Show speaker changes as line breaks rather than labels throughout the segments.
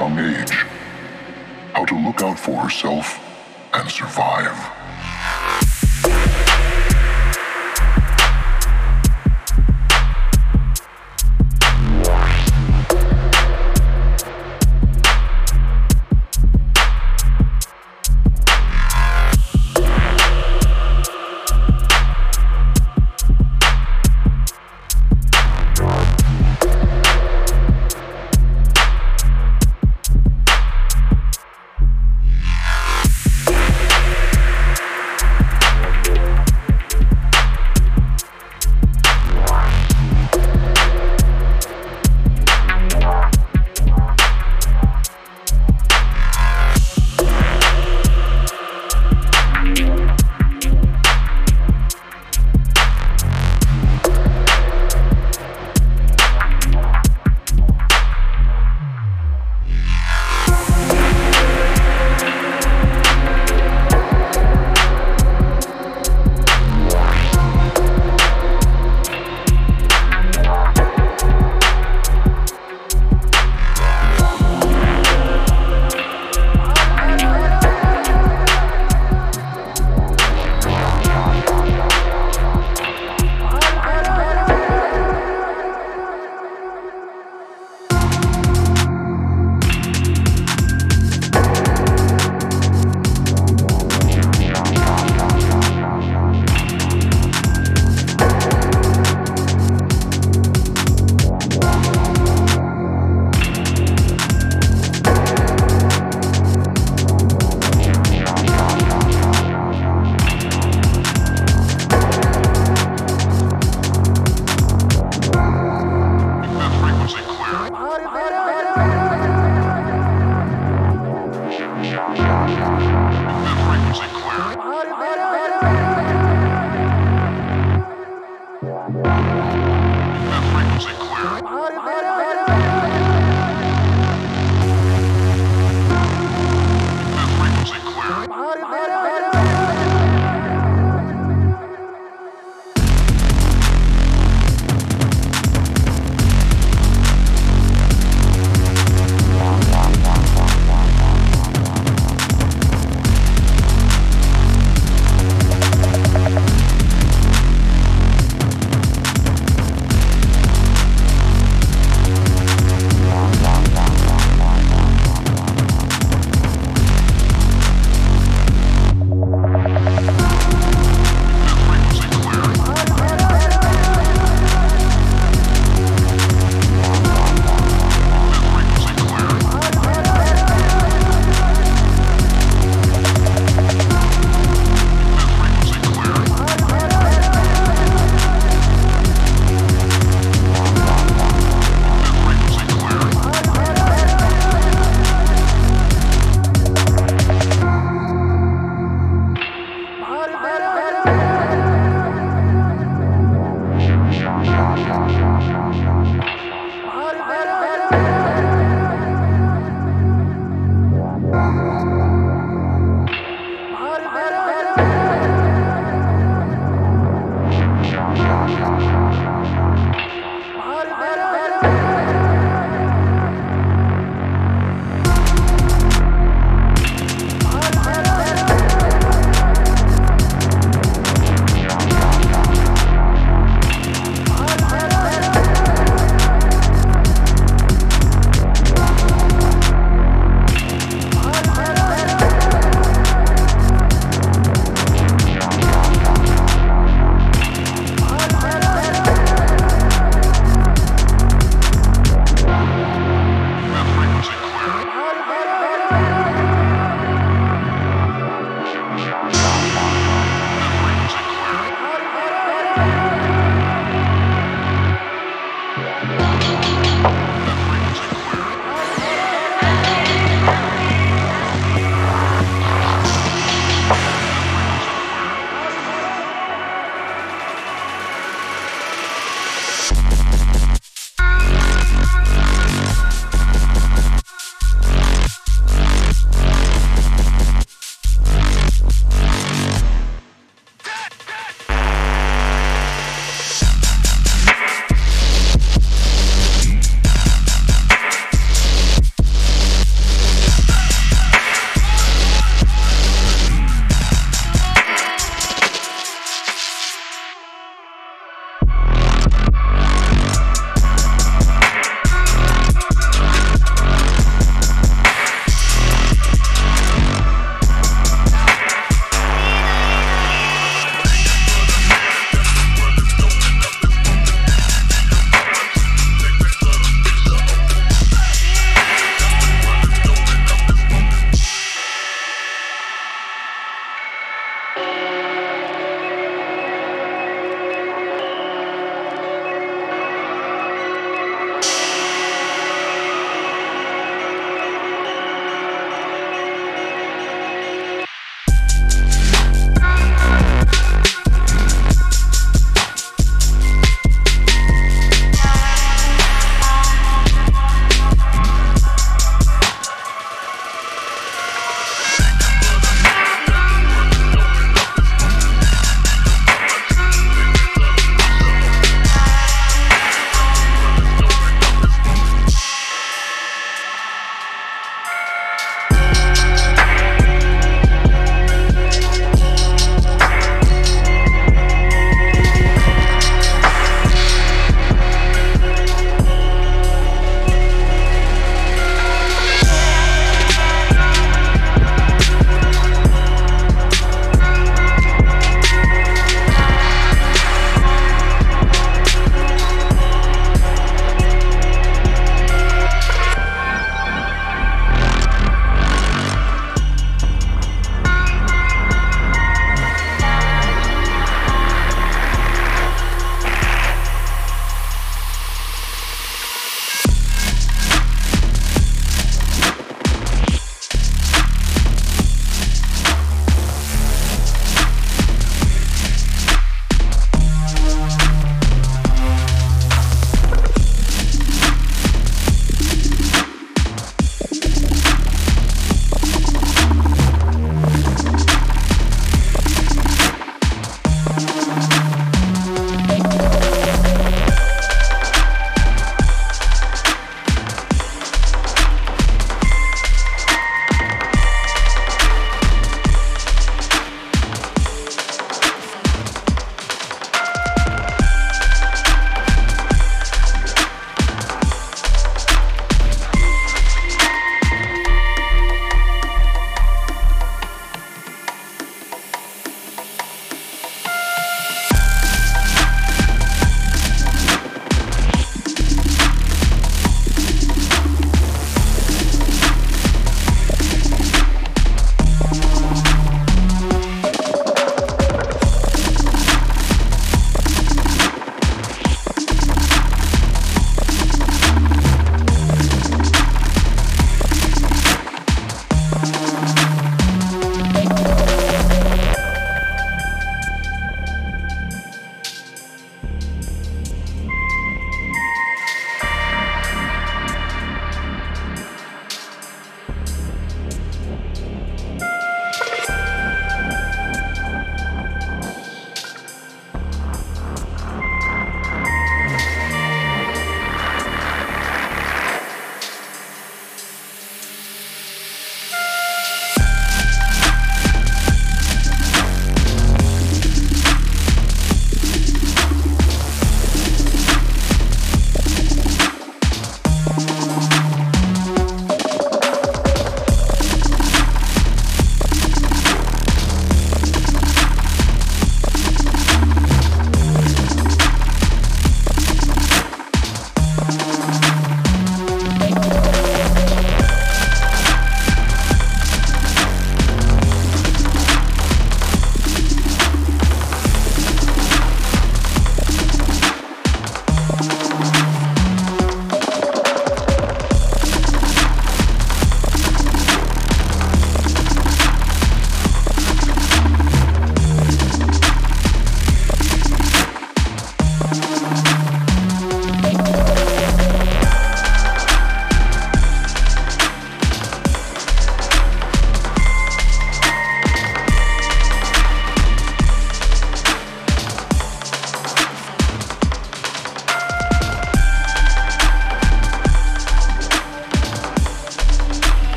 young age, how to look out for herself and survive.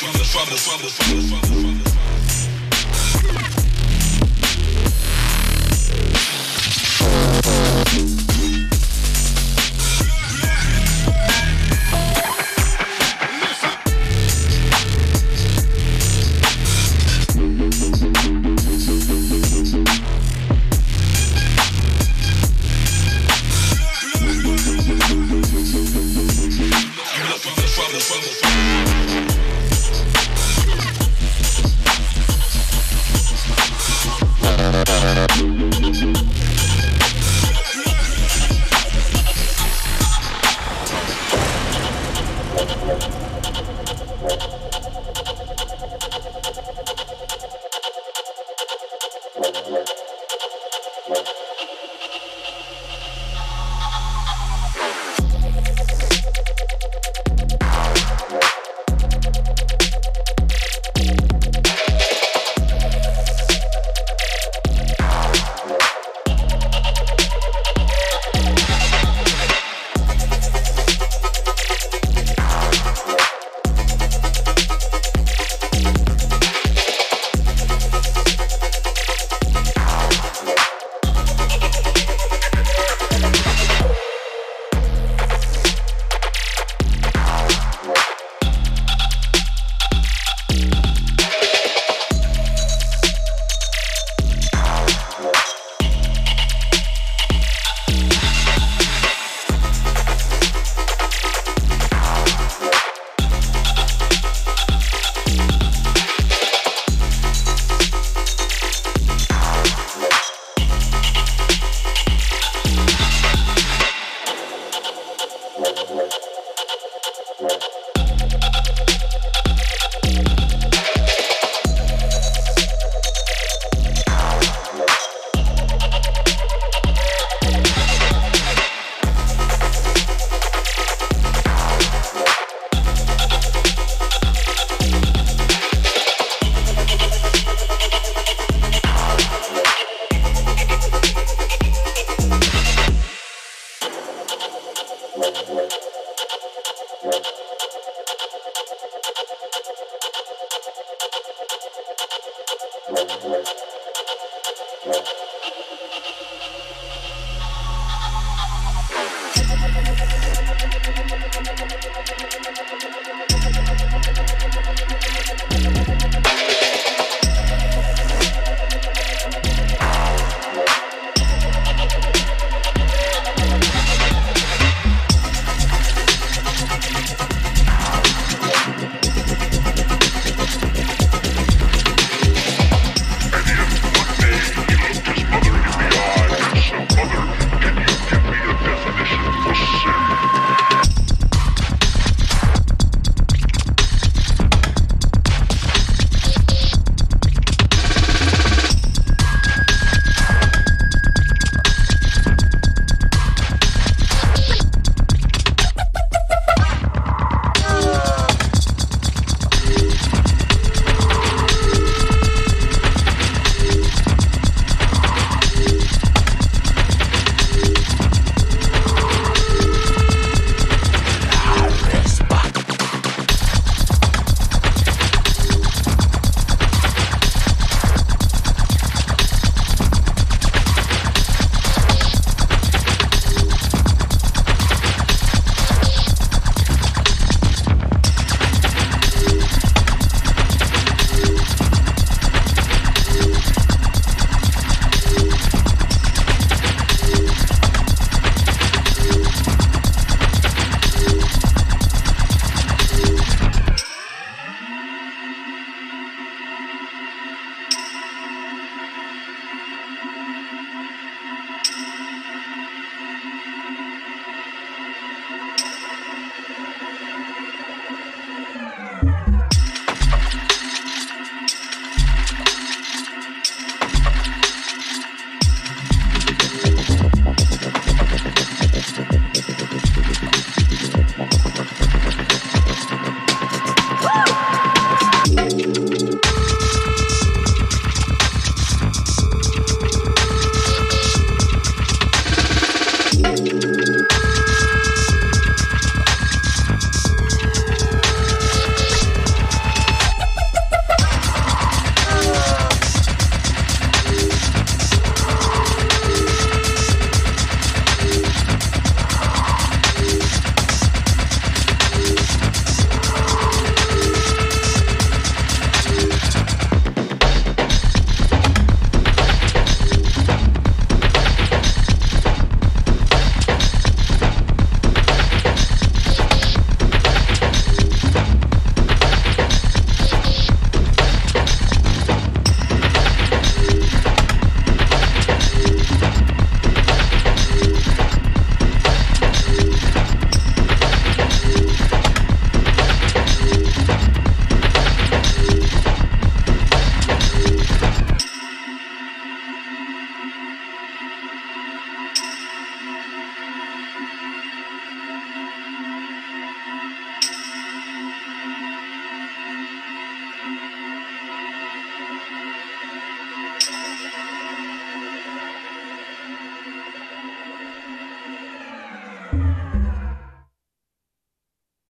from the trouble, trouble, trouble, trouble,
trouble.